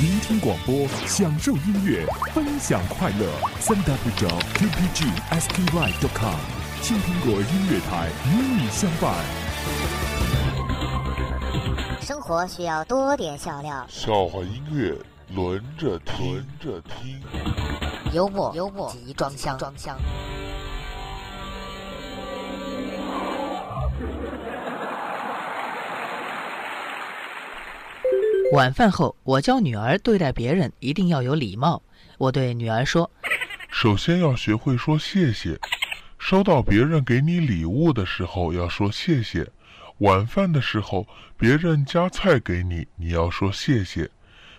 聆听广播，享受音乐，分享快乐。三 w 点 tpgsky.com，青苹果音乐台与你相伴。生活需要多点笑料，笑话音乐轮着听，轮着听。幽默，幽默及装箱，装箱。晚饭后，我教女儿对待别人一定要有礼貌。我对女儿说：“首先要学会说谢谢，收到别人给你礼物的时候要说谢谢；晚饭的时候，别人夹菜给你，你要说谢谢；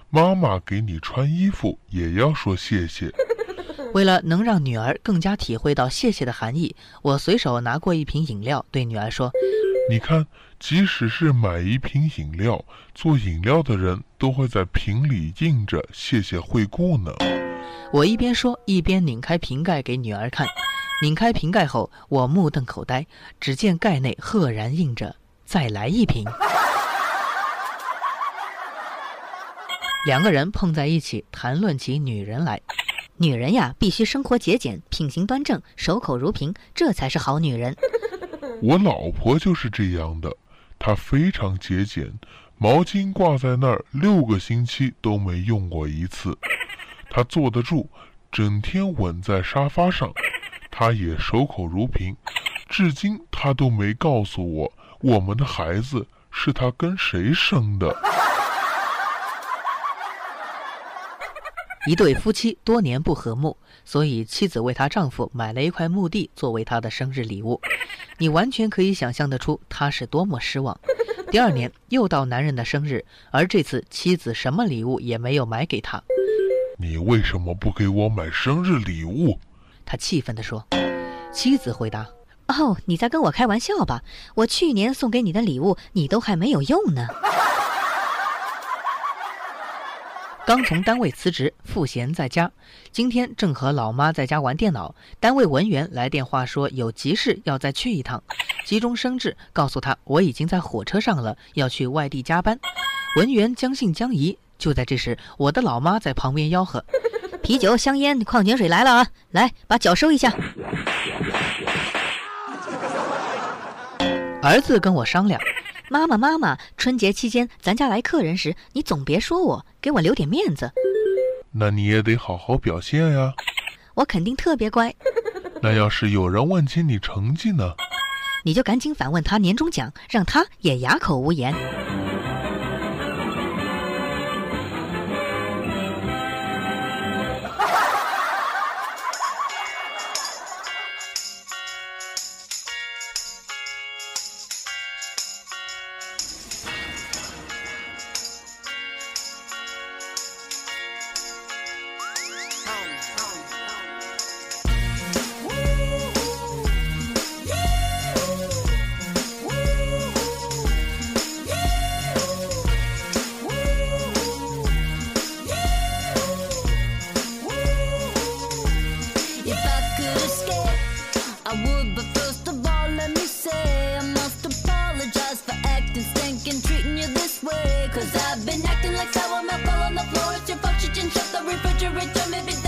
妈妈给你穿衣服也要说谢谢。”为了能让女儿更加体会到谢谢的含义，我随手拿过一瓶饮料，对女儿说。你看，即使是买一瓶饮料，做饮料的人都会在瓶里印着“谢谢惠顾”呢。我一边说，一边拧开瓶盖给女儿看。拧开瓶盖后，我目瞪口呆，只见盖内赫然印着“再来一瓶”。两个人碰在一起，谈论起女人来。女人呀，必须生活节俭，品行端正，守口如瓶，这才是好女人。我老婆就是这样的，她非常节俭，毛巾挂在那儿六个星期都没用过一次。她坐得住，整天稳在沙发上。她也守口如瓶，至今她都没告诉我我们的孩子是她跟谁生的。一对夫妻多年不和睦，所以妻子为她丈夫买了一块墓地作为他的生日礼物。你完全可以想象得出他是多么失望。第二年又到男人的生日，而这次妻子什么礼物也没有买给他。你为什么不给我买生日礼物？他气愤地说。妻子回答：“哦，你在跟我开玩笑吧？我去年送给你的礼物，你都还没有用呢。”刚从单位辞职，赋闲在家。今天正和老妈在家玩电脑，单位文员来电话说有急事要再去一趟，急中生智告诉他我已经在火车上了，要去外地加班。文员将信将疑。就在这时，我的老妈在旁边吆喝：“啤酒、香烟、矿泉水来了啊！来，把脚收一下。”儿子跟我商量。妈妈，妈妈，春节期间咱家来客人时，你总别说我，给我留点面子。那你也得好好表现呀。我肯定特别乖。那要是有人问起你成绩呢？你就赶紧反问他年终奖，让他也哑口无言。I would, but first of all, let me say I must apologize for acting, stinking, treating you this way. Cause I've been acting like sour milk all on the floor. It's your fault, shut the refrigerator, maybe.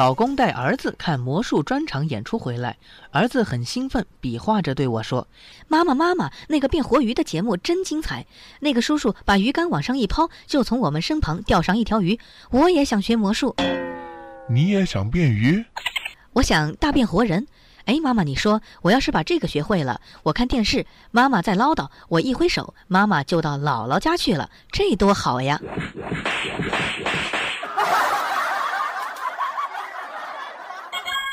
老公带儿子看魔术专场演出回来，儿子很兴奋，比划着对我说妈妈，妈妈，那个变活鱼的节目真精彩！那个叔叔把鱼竿往上一抛，就从我们身旁钓上一条鱼。我也想学魔术，你也想变鱼？我想大变活人。哎，妈妈，你说我要是把这个学会了，我看电视，妈妈在唠叨，我一挥手，妈妈就到姥姥家去了，这多好呀！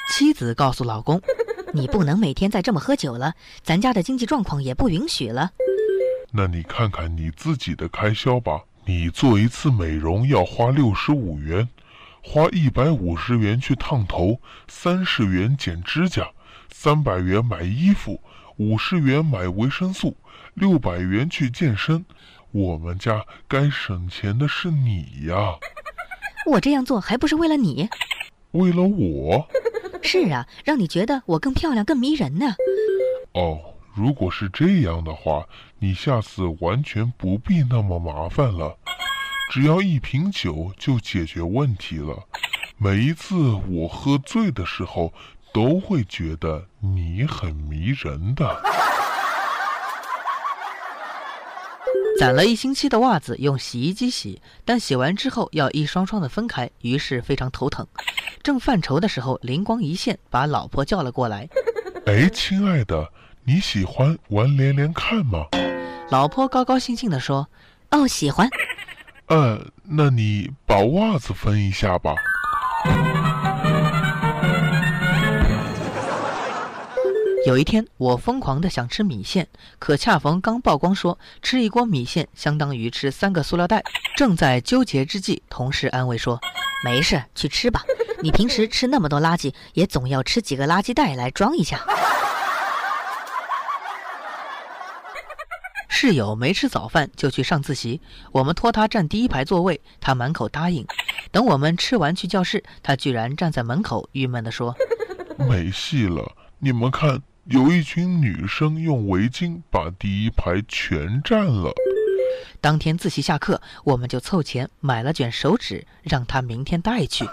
妻子告诉老公，你不能每天再这么喝酒了，咱家的经济状况也不允许了。那你看看你自己的开销吧。你做一次美容要花六十五元，花一百五十元去烫头，三十元剪指甲，三百元买衣服，五十元买维生素，六百元去健身。我们家该省钱的是你呀，我这样做还不是为了你？为了我。是啊，让你觉得我更漂亮、更迷人呢。哦，如果是这样的话，你下次完全不必那么麻烦了，只要一瓶酒就解决问题了。每一次我喝醉的时候，都会觉得你很迷人的。攒了一星期的袜子用洗衣机洗，但洗完之后要一双双的分开，于是非常头疼。正犯愁的时候，灵光一现，把老婆叫了过来。哎，亲爱的，你喜欢玩连连看吗？老婆高高兴兴地说哦，喜欢。呃，那你把袜子分一下吧。有一天，我疯狂的想吃米线，可恰逢刚曝光说吃一锅米线相当于吃三个塑料袋。正在纠结之际，同事安慰说 没事，去吃吧。你平时吃那么多垃圾，也总要吃几个垃圾袋来装一下。室友没吃早饭就去上自习，我们托他占第一排座位，他满口答应。等我们吃完去教室，他居然站在门口，郁闷地说没戏了，你们看，有一群女生用围巾把第一排全占了。当天自习下课，我们就凑钱买了卷手纸，让她明天带去。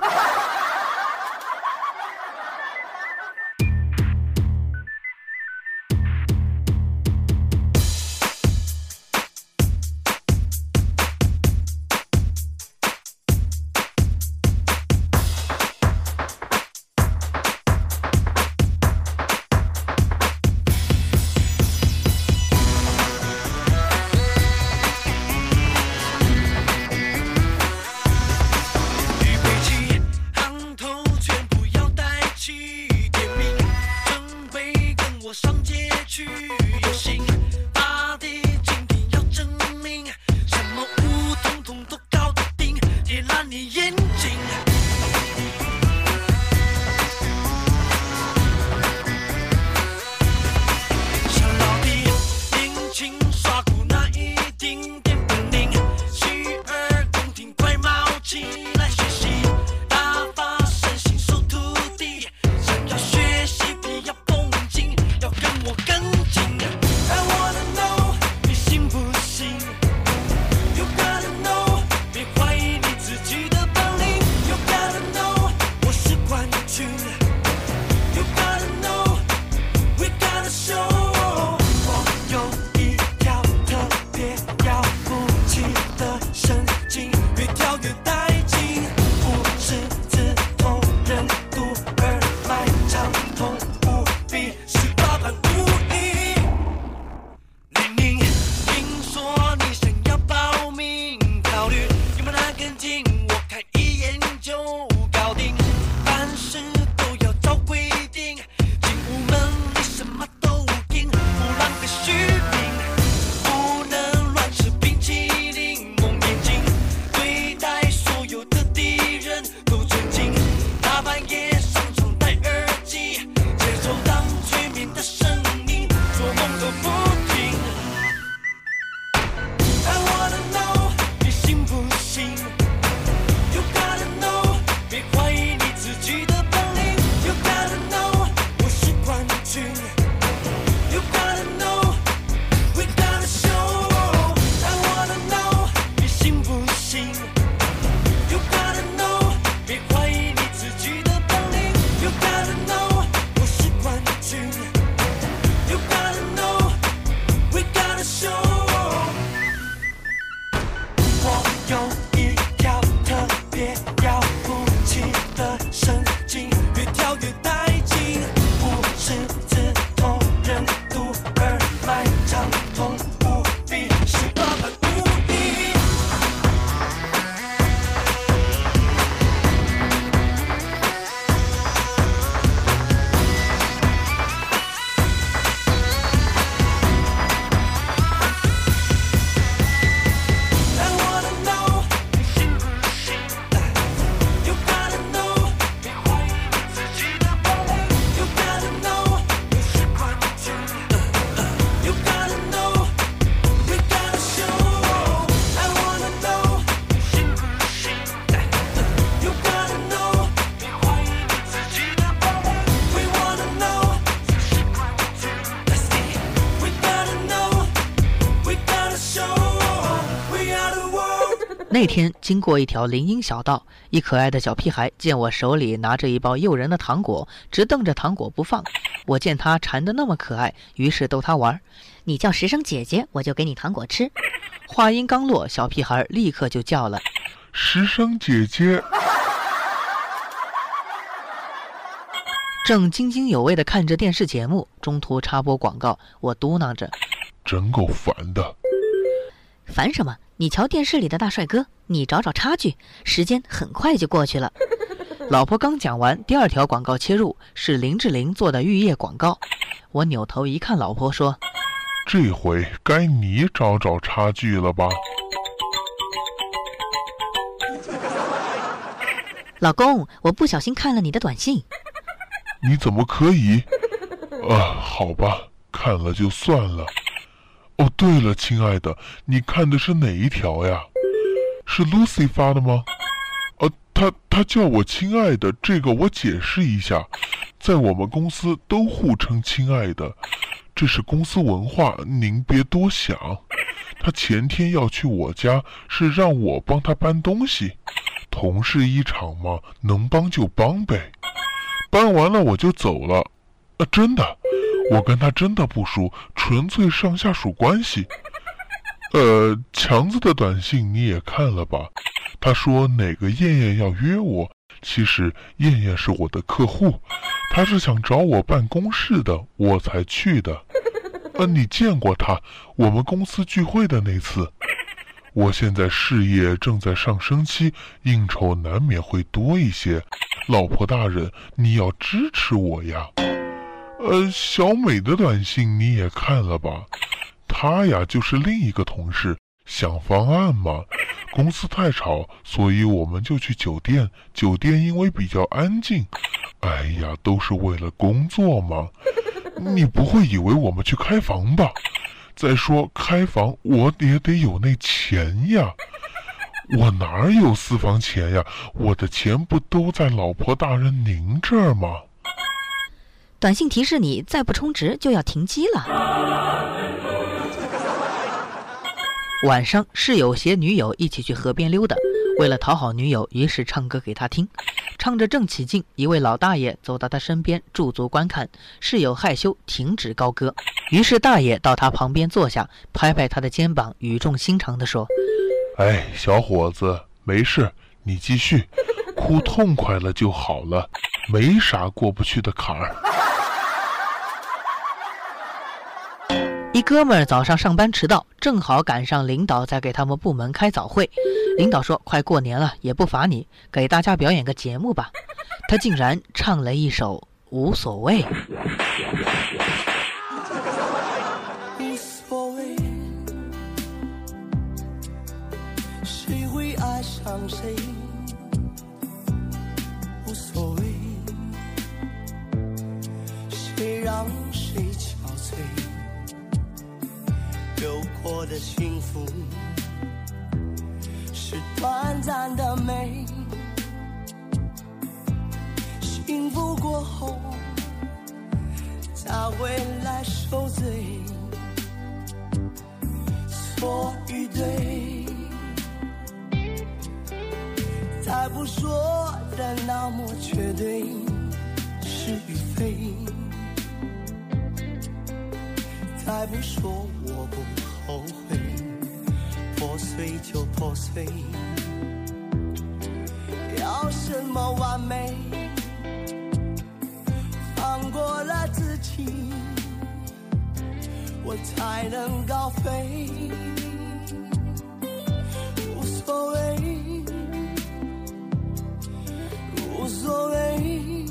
那天经过一条林荫小道，一可爱的小屁孩见我手里拿着一包诱人的糖果，直瞪着糖果不放。我见他馋得那么可爱，于是逗他玩。你叫十声姐姐，我就给你糖果吃。话音刚落，小屁孩立刻就叫了。十声姐姐，正津津有味地看着电视节目，中途插播广告，我嘟囔着真够烦的。烦什么？你瞧电视里的大帅哥，你找找差距。时间很快就过去了。“老婆刚讲完，第二条广告切入，是林志玲做的浴液广告。”我扭头一看，老婆说这回该你找找差距了吧？老公，我不小心看了你的短信。你怎么可以？啊，好吧，看了就算了。哦，对了，亲爱的，你看的是哪一条呀？是 Lucy 发的吗？呃、她她叫我亲爱的，这个我解释一下，在我们公司都互称亲爱的，这是公司文化，您别多想。她前天要去我家，是让我帮她搬东西，同事一场嘛，能帮就帮呗。搬完了我就走了，啊，真的，我跟他真的不熟，纯粹上下属关系。呃，强子的短信你也看了吧？他说哪个燕燕要约我，其实燕燕是我的客户，他是想找我办公室的，我才去的。呃，你见过他？我们公司聚会的那次。我现在事业正在上升期，应酬难免会多一些。老婆大人，你要支持我呀。呃，小美的短信你也看了吧？她呀就是另一个同事，想方案嘛。公司太吵，所以我们就去酒店。酒店因为比较安静，哎呀，都是为了工作嘛。你不会以为我们去开房吧？再说开房，我也得有那钱呀。我哪有私房钱呀？我的钱不都在老婆大人您这儿吗？短信提示你再不充值就要停机了。晚上室友携女友一起去河边溜达，为了讨好女友，于是唱歌给她听。唱着正起劲，一位老大爷走到他身边驻足观看，室友害羞停止高歌，于是大爷到他旁边坐下，拍拍他的肩膀，语重心长地说哎，小伙子，没事，你继续，哭痛快了就好了，没啥过不去的坎儿。：“一哥们儿早上上班迟到，正好赶上领导在给他们部门开早会。领导说：‘快过年了，也不罚你，给大家表演个节目吧。’他竟然唱了一首《无所谓》。我的幸福是短暂的美，幸福过后。才会来受罪。错与对，再不说的那么绝对，是与非，再不说我不后悔，破碎就破碎，要什么完美？放过了自己，我才能高飞。无所谓，无所谓，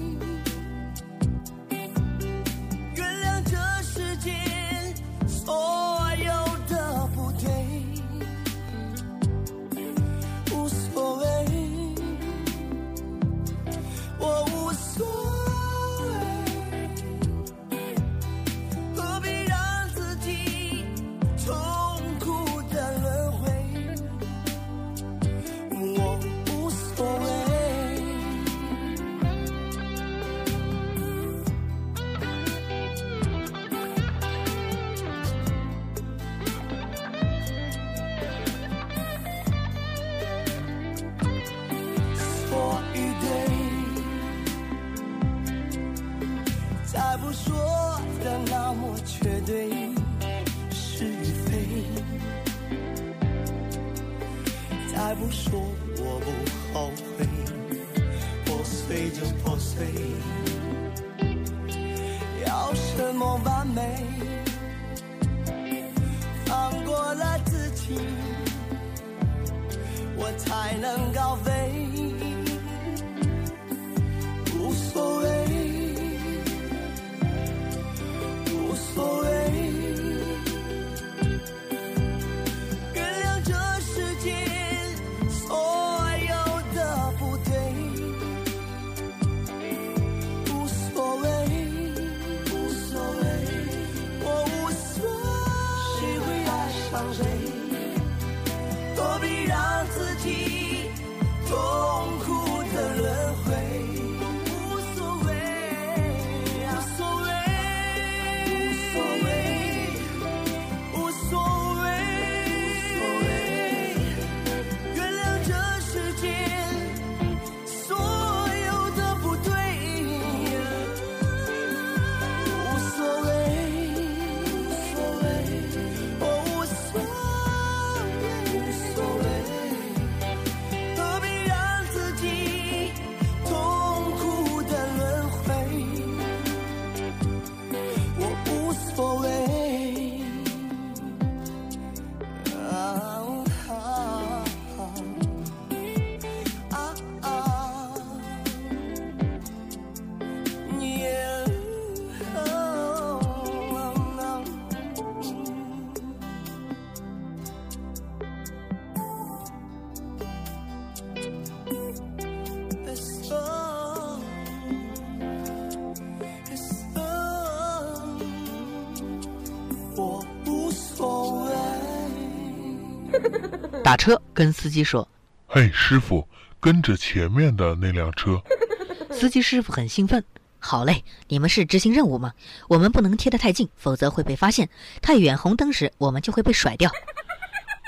打车跟司机说，嘿，师傅，跟着前面的那辆车。司机师傅很兴奋。好嘞，你们是执行任务吗？我们不能贴得太近，否则会被发现；太远，红灯时我们就会被甩掉。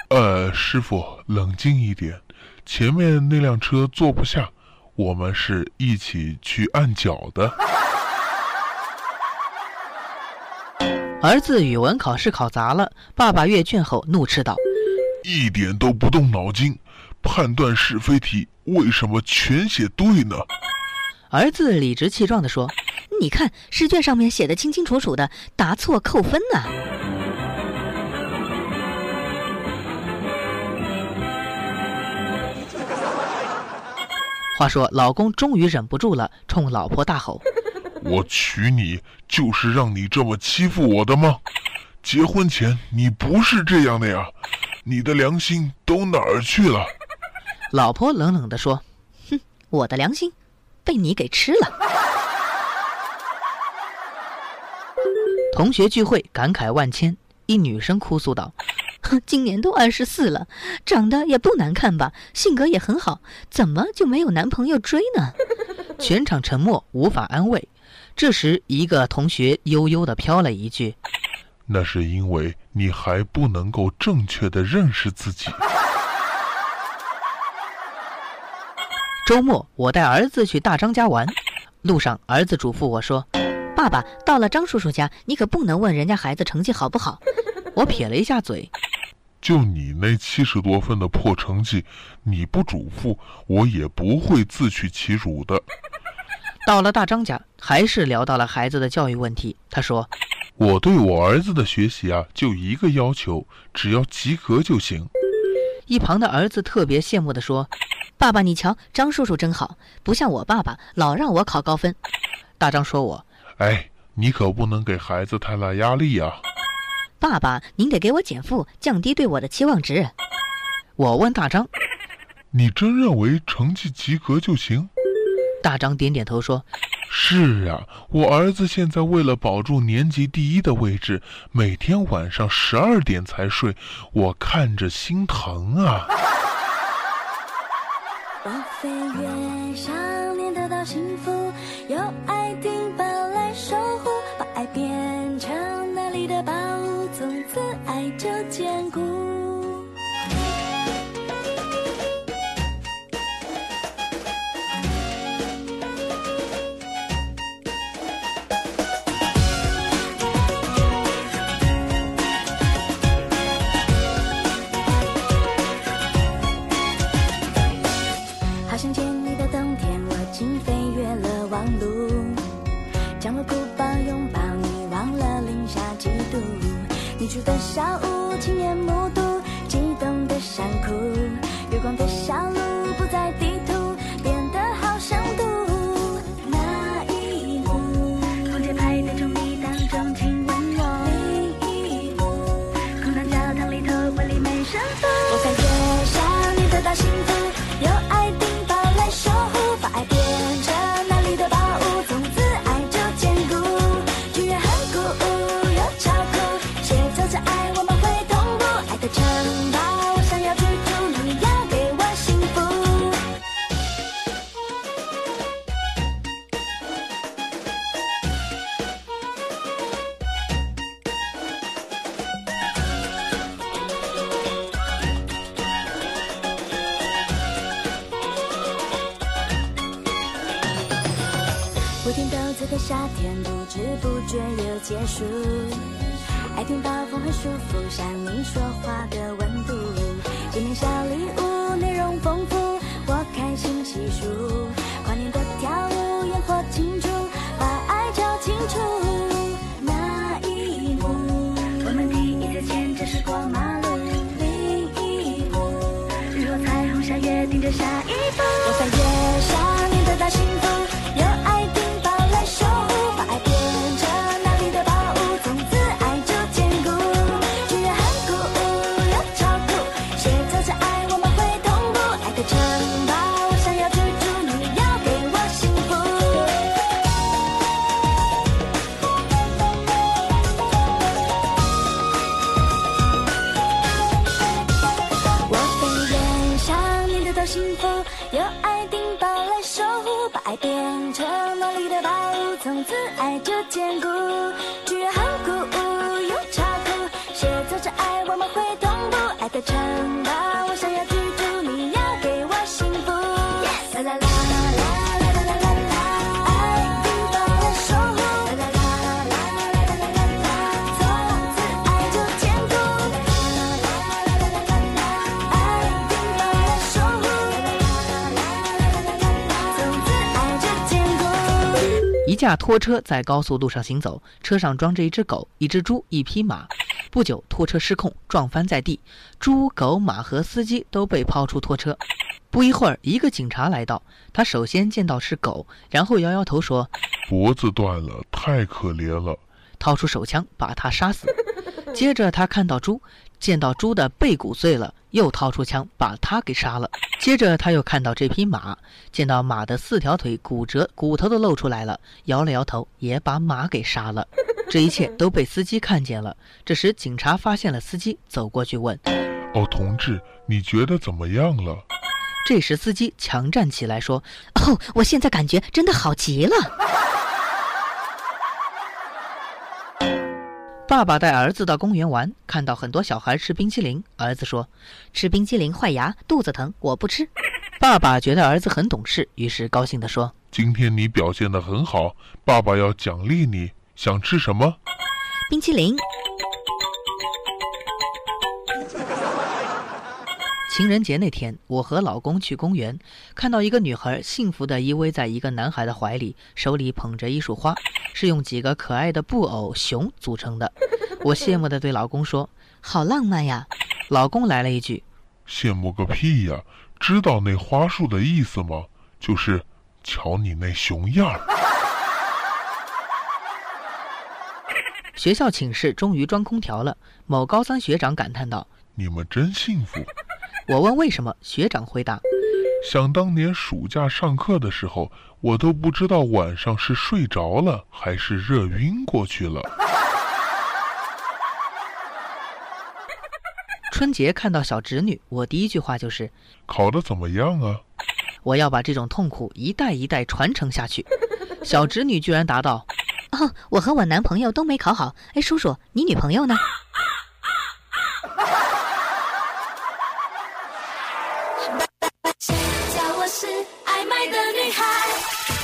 呃，师傅，冷静一点，前面那辆车坐不下，我们是一起去按脚的。儿子语文考试考砸了，爸爸阅卷后怒斥道一点都不动脑筋，判断是非题为什么全写对呢？：“儿子理直气壮地说，你看试卷上面写的清清楚楚的，答错扣分呢、话说老公终于忍不住了，冲老婆大吼 我娶你就是让你这么欺负我的吗？结婚前你不是这样的呀，你的良心都哪儿去了？老婆冷冷地说哼我的良心被你给吃了。同学聚会感慨万千，一女生哭诉道哼今年都二十四了，长得也不难看吧，性格也很好，怎么就没有男朋友追呢？全场沉默，无法安慰。这时，一个同学悠悠地飘了一句那是因为你还不能够正确的认识自己。“周末我带儿子去大张家玩，路上儿子嘱咐我说，爸爸，到了张叔叔家，你可不能问人家孩子成绩好不好。我撇了一下嘴，就你那七十多分的破成绩，你不嘱咐，我也不会自取其辱的。到了大张家，还是聊到了孩子的教育问题。他说我对我儿子的学习啊，就一个要求，只要及格就行。一旁的儿子特别羡慕地说，爸爸，你瞧，张叔叔真好，不像我爸爸，老让我考高分。大张说我哎，你可不能给孩子太大压力啊！爸爸，您得给我减负，降低对我的期望值。我问大张，你真认为成绩及格就行？大张点点头说，是啊，我儿子现在为了保住年级第一的位置，每天晚上十二点才睡，我看着心疼啊！我飞越想念得到幸福，有爱丁堡来守护，把爱变成那里的宝物，从此爱就坚固。盯着下一。架拖车在高速路上行走，车上装着一只狗、一只猪、一匹马。不久，拖车失控，撞翻在地，猪、狗、马和司机都被抛出拖车。不一会儿，一个警察来到，他首先见到是狗，然后摇摇头说脖子断了，太可怜了。：“掏出手枪把他杀死。”接着他看到猪，见到猪的背骨碎了，又掏出枪把他给杀了。接着他又看到这匹马，见到马的四条腿骨折，骨头都露出来了，摇了摇头，也把马给杀了。这一切都被司机看见了。这时警察发现了司机，走过去问。哦，同志，你觉得怎么样了？这时司机强站起来说哦，我现在感觉真的好极了。：“爸爸带儿子到公园玩，看到很多小孩吃冰淇淋。儿子说，吃冰淇淋坏牙，肚子疼，我不吃。爸爸觉得儿子很懂事，于是高兴地说。”今天你表现得很好，爸爸要奖励你。想吃什么？冰淇淋，情人节那天，我和老公去公园，看到一个女孩幸福地依偎在一个男孩的怀里，手里捧着一束花，是用几个可爱的布偶熊组成的。我羡慕地对老公说好浪漫呀！：“老公来了一句，羡慕个屁呀！知道那花束的意思吗？就是，瞧你那熊样儿。学校寝室终于装空调了。”某高三学长感叹道。你们真幸福。我问为什么，学长回答：想当年暑假上课的时候，我都不知道晚上是睡着了还是热晕过去了。春节看到小侄女，我第一句话就是考得怎么样啊？我要把这种痛苦一代一代传承下去。小侄女居然答道哦，我和我男朋友都没考好。哎，叔叔，你女朋友呢？爱买的女孩？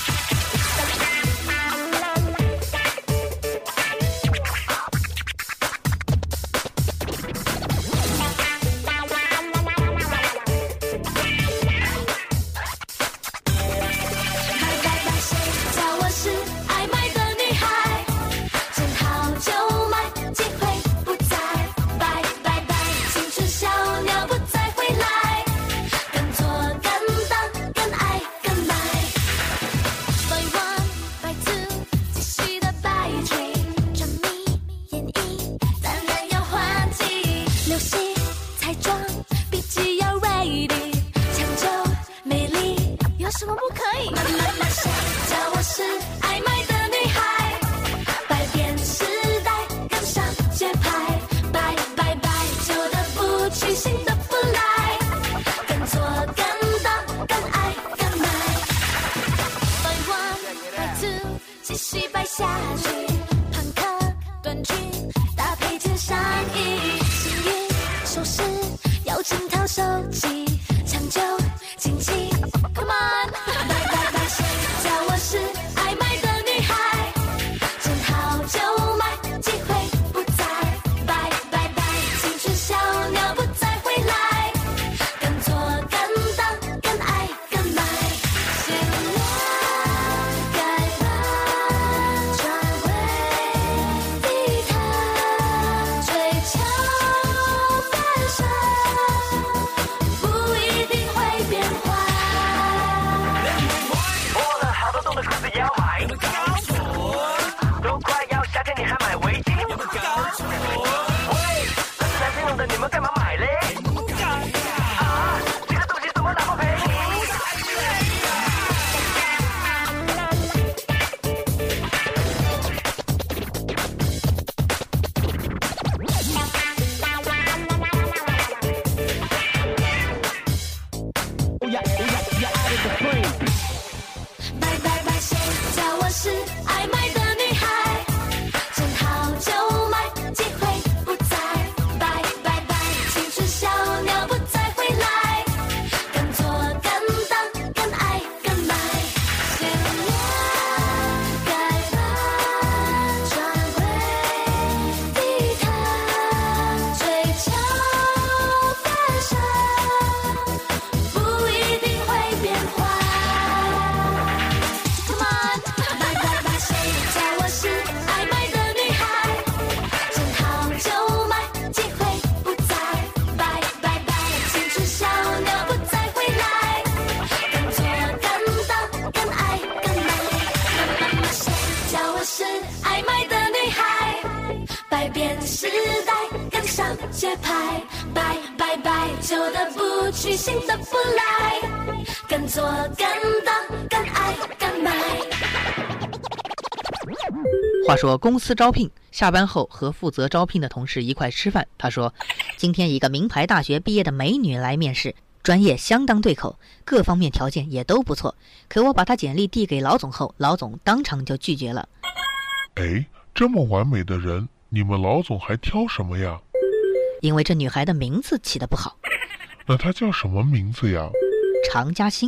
说公司招聘，下班后和负责招聘的同事一块吃饭。他说，今天一个名牌大学毕业的美女来面试，专业相当对口，各方面条件也都不错。可我把她简历递给老总后，老总当场就拒绝了。哎，这么完美的人，你们老总还挑什么呀？因为这女孩的名字起得不好，那她叫什么名字呀？常嘉欣。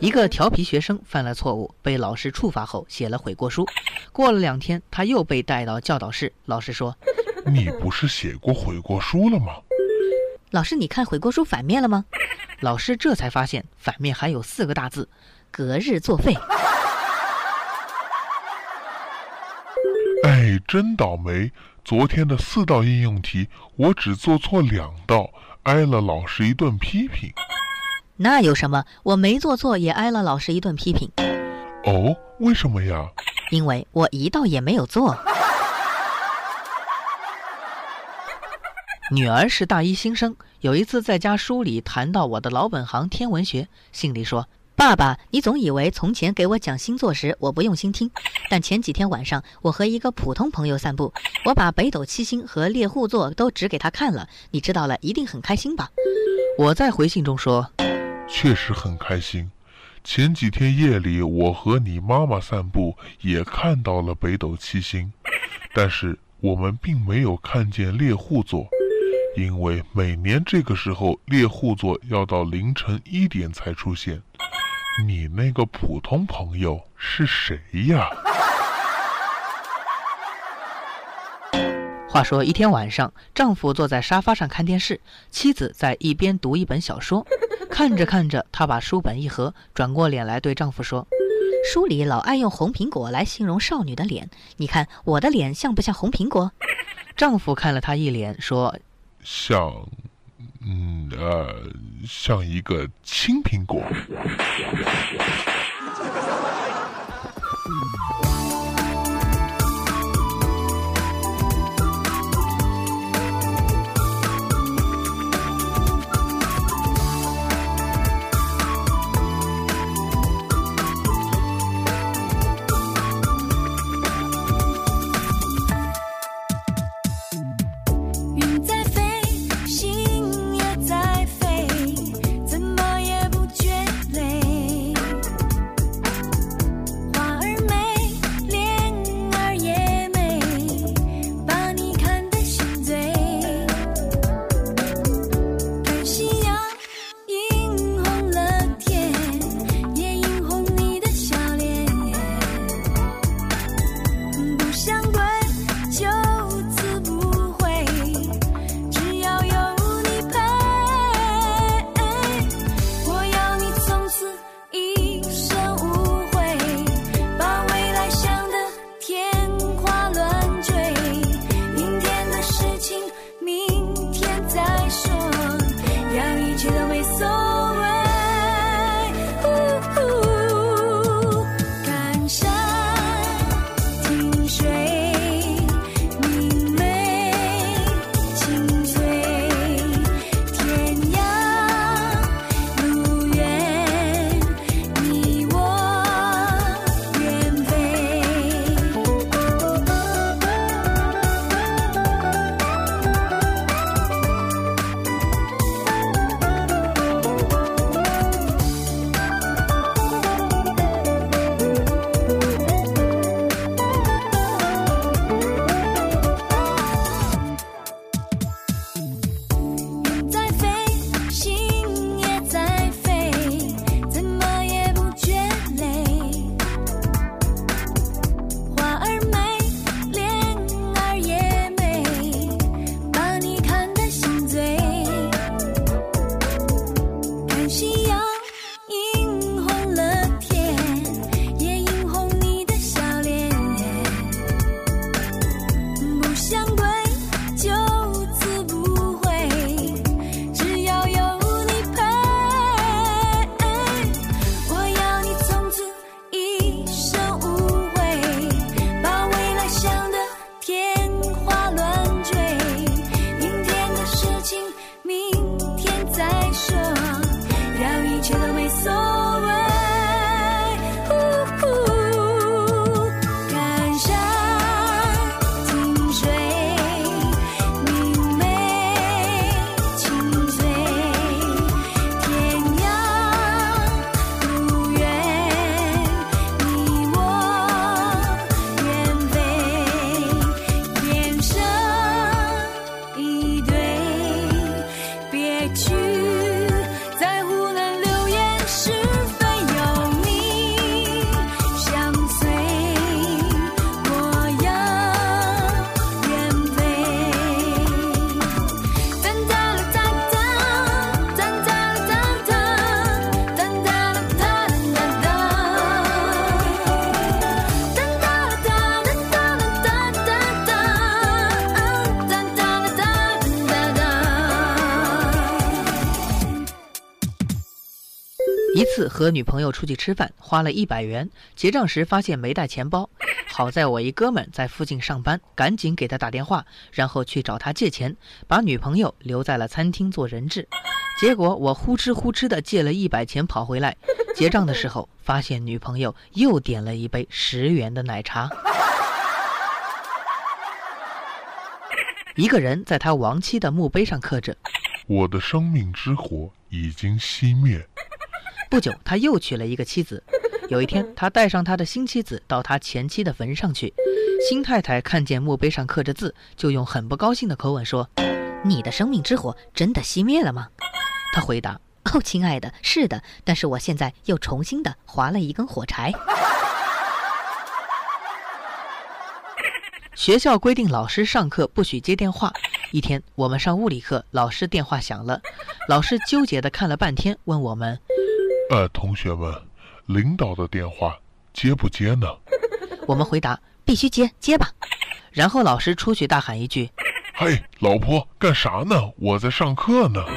一个调皮学生犯了错误，被老师处罚后写了悔过书。过了两天，他又被带到教导室，老师说你不是写过悔过书了吗？老师，你看悔过书反面了吗？老师这才发现反面还有四个大字，隔日作废。哎，真倒霉！昨天的四道应用题，我只做错两道，挨了老师一顿批评。那有什么？我没做错，也挨了老师一顿批评，哦，为什么呀？因为我一道也没有做。女儿是大一新生，有一次在家书里谈到我的老本行天文学，信里说爸爸，你总以为从前给我讲星座时我不用心听，但前几天晚上我和一个普通朋友散步，我把北斗七星和猎户座都指给他看了，你知道了一定很开心吧？我在回信中说，确实很开心。前几天夜里，我和你妈妈散步，也看到了北斗七星，但是我们并没有看见猎户座，因为每年这个时候猎户座要到凌晨一点才出现。你那个普通朋友是谁呀？话说一天晚上，丈夫坐在沙发上看电视，妻子在一边读一本小说。看着看着，她把书本一合，转过脸来对丈夫说书里老爱用红苹果来形容少女的脸，你看我的脸像不像红苹果？：“丈夫看了她一脸，说像，嗯呃，像一个青苹果。一次和女朋友出去吃饭，花了一百元，结账时发现没带钱包。好在我一哥们在附近上班，赶紧给他打电话，然后去找他借钱，把女朋友留在了餐厅做人质。结果我呼哧呼哧的借了一百钱跑回来，结账的时候发现女朋友又点了一杯十元的奶茶。一个人在他亡妻的墓碑上刻着。我的生命之火已经熄灭。不久，他又娶了一个妻子。有一天，他带上他的新妻子到他前妻的坟上去。新太太看见墓碑上刻着字，就用很不高兴的口吻说你的生命之火真的熄灭了吗？：“他回答，哦，亲爱的，是的，但是我现在又重新的划了一根火柴。学校规定老师上课不许接电话。一天，我们上物理课，老师电话响了，老师纠结的看了半天，问我们呃，同学们，领导的电话接不接呢？我们回答，必须接，接吧。然后老师出去大喊一句嘿，老婆，干啥呢？我在上课呢。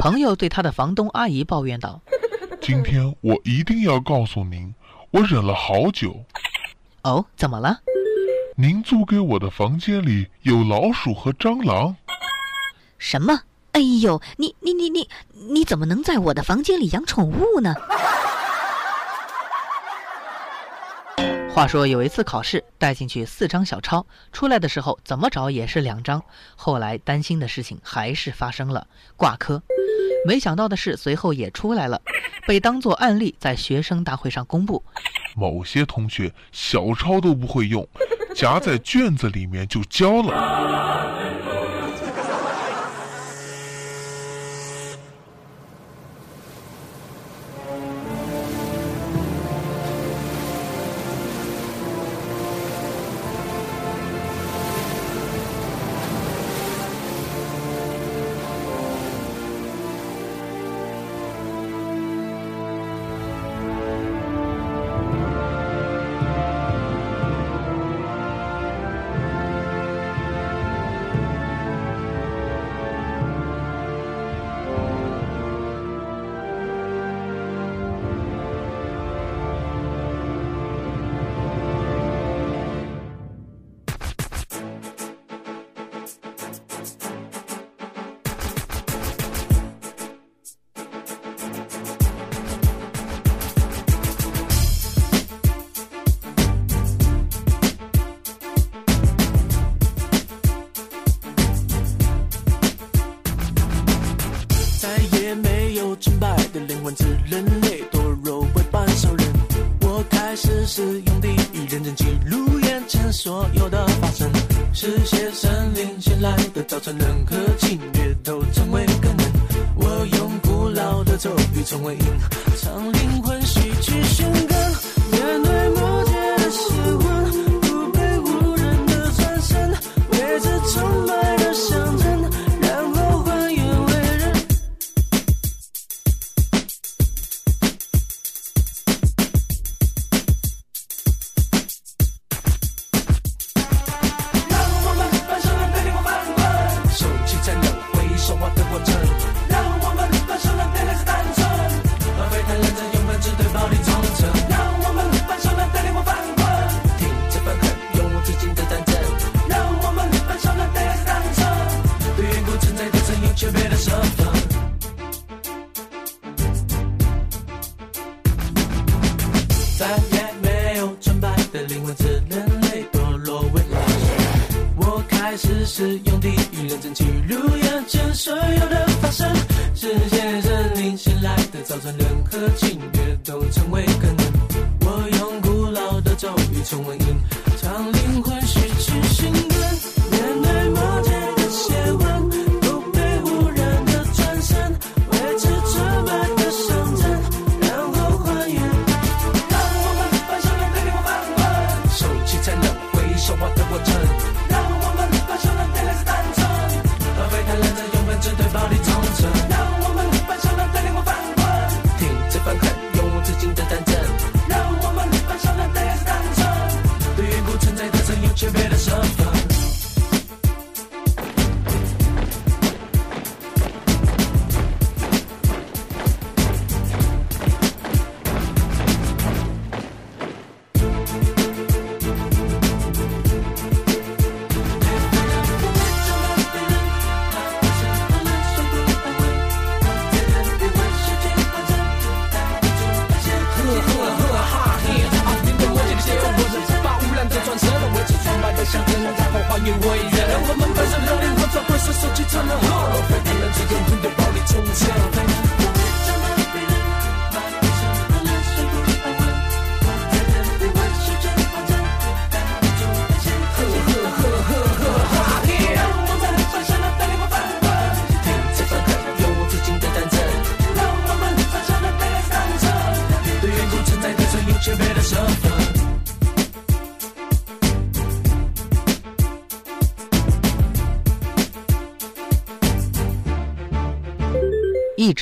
朋友对他的房东阿姨抱怨道今天我一定要告诉您，我忍了好久。：“哦，怎么了？您租给我的房间里有老鼠和蟑螂。什么？哎呦，你你你你你怎么能在我的房间里养宠物呢？话说有一次考试，带进去四张小抄，出来的时候怎么找也是两张。后来担心的事情还是发生了，挂科。没想到的是，随后也出来了，被当作案例在学生大会上公布。某些同学小抄都不会用，夹在卷子里面就交了。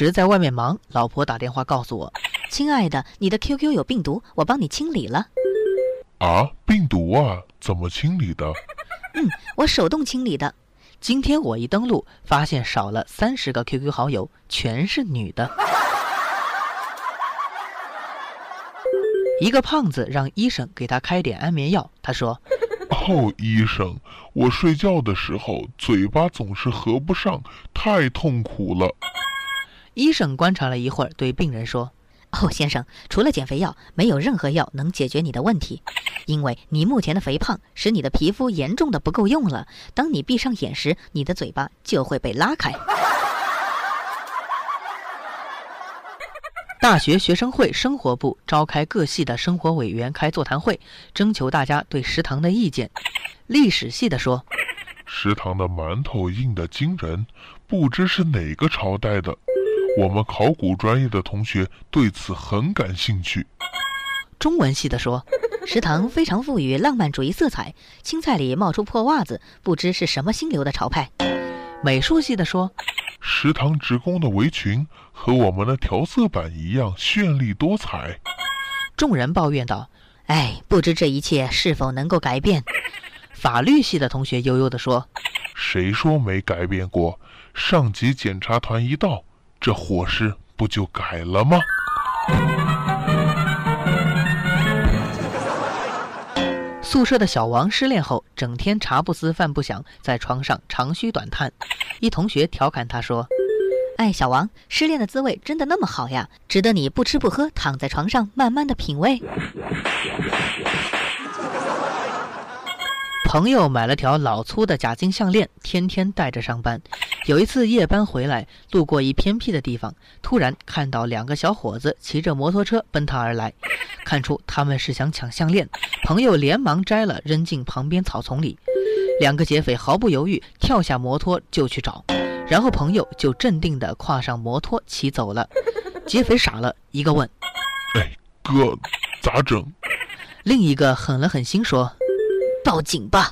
一直在外面忙，老婆打电话告诉我，亲爱的，你的 QQ 有病毒，我帮你清理了。啊，病毒啊，怎么清理的？嗯我手动清理的。今天我一登录，发现少了三十个 QQ 好友，全是女的。一个胖子让医生给他开点安眠药，他说哦，医生，我睡觉的时候嘴巴总是合不上，太痛苦了。医生观察了一会儿，对病人说哦，先生，除了减肥药，没有任何药能解决你的问题，因为你目前的肥胖使你的皮肤严重的不够用了。当你闭上眼时，你的嘴巴就会被拉开。大学学生会生活部召开各系的生活委员开座谈会，征求大家对食堂的意见。历史系的说，食堂的馒头硬得惊人，不知是哪个朝代的。我们考古专业的同学对此很感兴趣。中文系的说，食堂非常富予浪漫主义色彩，青菜里冒出破袜子，不知是什么新流的潮派。美术系的说，食堂职工的围裙和我们的调色板一样绚丽多彩。众人抱怨道。哎，不知这一切是否能够改变？法律系的同学悠悠地说谁说没改变过？上级检查团一到，这伙食不就改了吗？宿舍的小王失恋后，整天茶不思饭不想，在床上长吁短叹。一同学调侃他说哎，小王，失恋的滋味真的那么好呀？值得你不吃不喝，躺在床上慢慢的品味？：“朋友买了条老粗的假金项链，天天戴着上班。有一次夜班回来，路过一偏僻的地方，突然看到两个小伙子骑着摩托车奔他而来，看出他们是想抢项链，朋友连忙摘了扔进旁边草丛里。两个劫匪毫不犹豫跳下摩托就去找，然后朋友就镇定地跨上摩托骑走了。劫匪傻了，一个问，哎，哥，咋整？另一个狠了狠心说报警吧！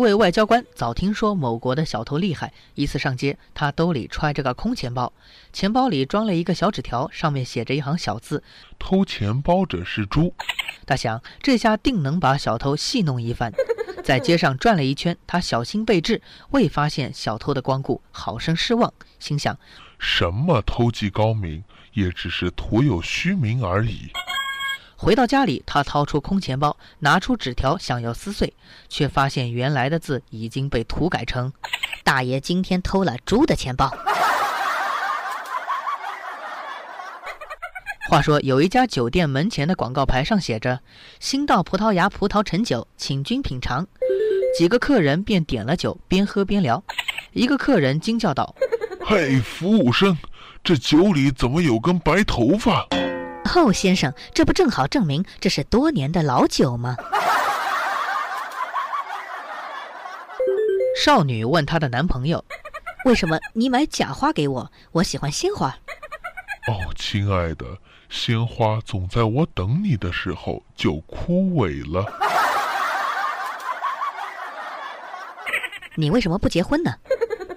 位外交官早听说某国的小偷厉害，一次上街，他兜里揣着个空钱包，钱包里装了一个小纸条，上面写着一行小字。偷钱包者是猪。他想，这下定能把小偷戏弄一番。在街上转了一圈，他小心备至，未发现小偷的光顾，好生失望，心想：什么偷技高明，也只是徒有虚名而已。回到家里，他掏出空钱包，拿出纸条想要撕碎，却发现原来的字已经被涂改成“大爷今天偷了猪的钱包 ”。话说，有一家酒店门前的广告牌上写着“新到葡萄牙葡萄陈酒，请君品尝”。几个客人便点了酒，边喝边聊。一个客人惊叫道：“嘿，服务生，这酒里怎么有根白头发？”哦，先生，这不正好证明这是多年的老酒吗？少女问她的男朋友：“为什么你买假花给我？我喜欢鲜花。”哦，亲爱的，鲜花总在我等你的时候就枯萎了。你为什么不结婚呢？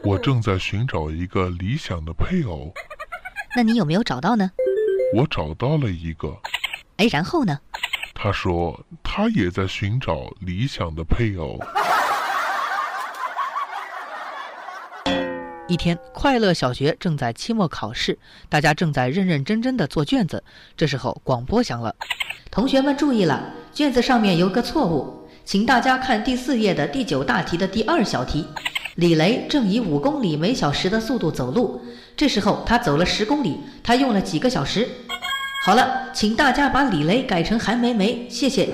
我正在寻找一个理想的配偶。那你有没有找到呢？我找到了一个。哎，然后呢？他说他也在寻找理想的配偶。一天，快乐小学正在期末考试，大家正在认认真真的做卷子。这时候，广播响了：“同学们注意了，卷子上面有个错误，请大家看第四页的第九大题的第二小题。李雷正以五公里每小时的速度走路，这时候他走了十公里，他用了几个小时？好了，请大家把李雷改成韩梅梅，谢谢。”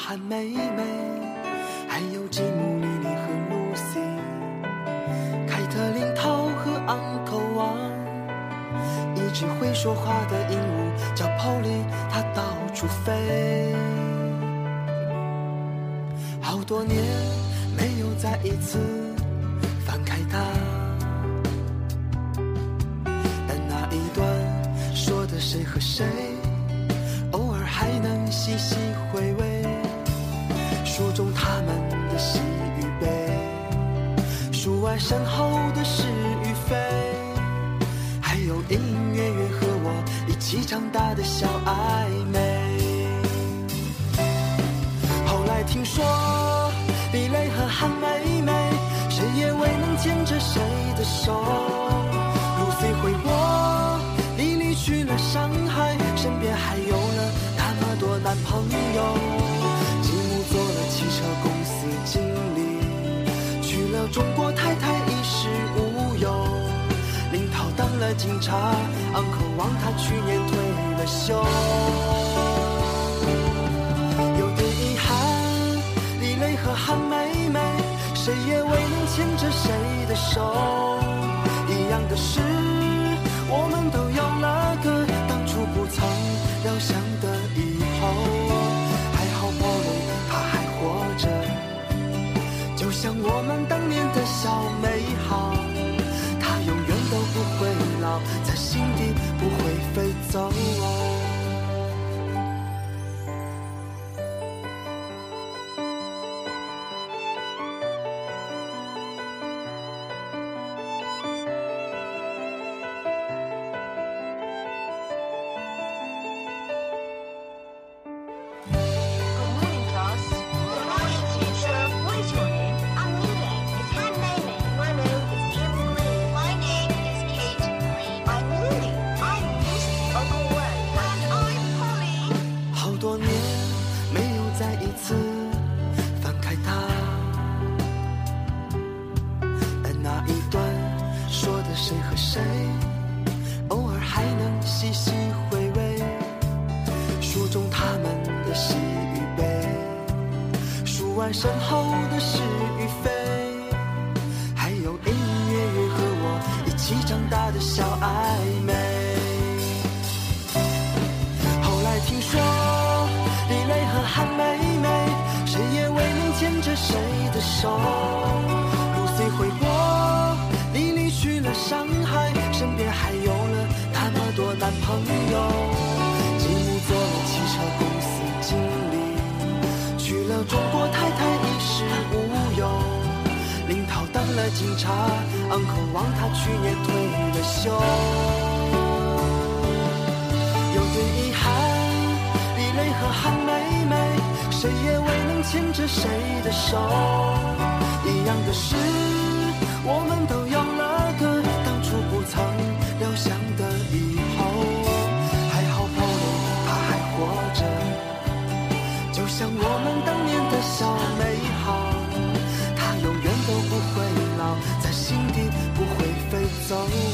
名叫韩梅梅，还有吉姆、莉莉和露西，凯特琳、涛和昂口王，一只会说话的鹦鹉叫 Polly，它到处飞。好多年没有再一次翻开它，但那一段说的谁和谁，偶尔还能细细回味。书中他们的喜与悲，书外身后的是与非，还有隐隐约约和我一起长大的小暧昧。后来听说李雷和韩梅梅，谁也未能牵着谁的手。路飞回国，你离去了上海，身边还有了那么多男朋友。中国太太衣食无忧。领导当了警察，uncle 王他去年退了休。有点遗憾，李雷和韩梅梅，谁也未能牵着谁的手。一样的是，我们都有了个像我们当年的小美好。它永远都不会老，在心底不会飞走。谁，偶尔还能细细回味，书中他们的喜与悲，数完身后警察，uncle 王他去年退了休。有点遗憾，李雷和韩梅梅，谁也未能牵着谁的手。一样的是，我们都有 soul